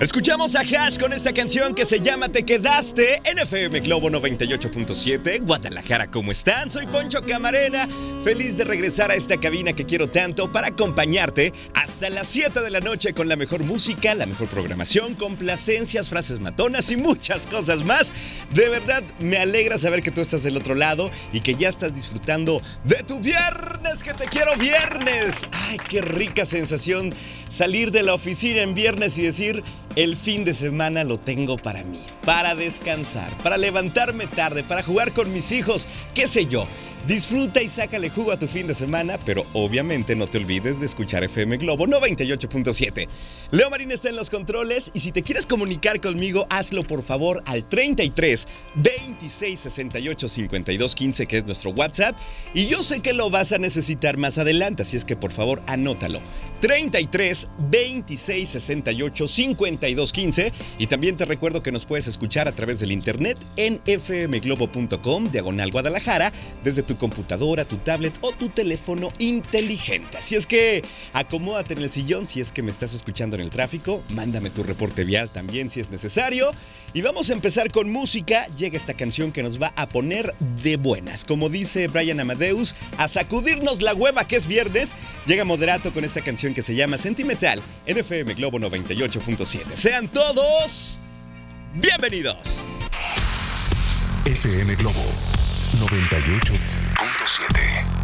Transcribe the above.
Escuchamos a Hash con esta canción que se llama Te Quedaste en FM Globo 98.7. Guadalajara, ¿cómo están? Soy Poncho Camarena, feliz de regresar a esta cabina que quiero tanto para acompañarte hasta las 7 de la noche con la mejor música, la mejor programación, complacencias, frases matonas y muchas cosas más. De verdad, me alegra saber que tú estás del otro lado y que ya estás disfrutando de tu viernes, que te quiero viernes. Ay, qué rica sensación salir de la oficina en viernes y decir, el fin de semana lo tengo para mí, para descansar, para levantarme tarde, para jugar con mis hijos, qué sé yo. Disfruta y sácale jugo a tu fin de semana, pero obviamente no te olvides de escuchar FM Globo 98.7. Leo Marín está en los controles y si te quieres comunicar conmigo, hazlo por favor al 33 26 68 52 15, que es nuestro WhatsApp. Y yo sé que lo vas a necesitar más adelante, así es que por favor anótalo. 33 26 68 52 15. Y también te recuerdo que nos puedes escuchar a través del internet en fmglobo.com, diagonal Guadalajara, desde tu computadora, tu tablet o tu teléfono inteligente. Así es que acomódate en el sillón si es que me estás escuchando en el tráfico, mándame tu reporte vial también si es necesario. Y vamos a empezar con música. Llega esta canción que nos va a poner de buenas. Como dice Brian Amadeus, a sacudirnos la hueva que es viernes. Llega Moderato con esta canción que se llama Sentimental en FM Globo 98.7. Sean todos bienvenidos. FM Globo 98.7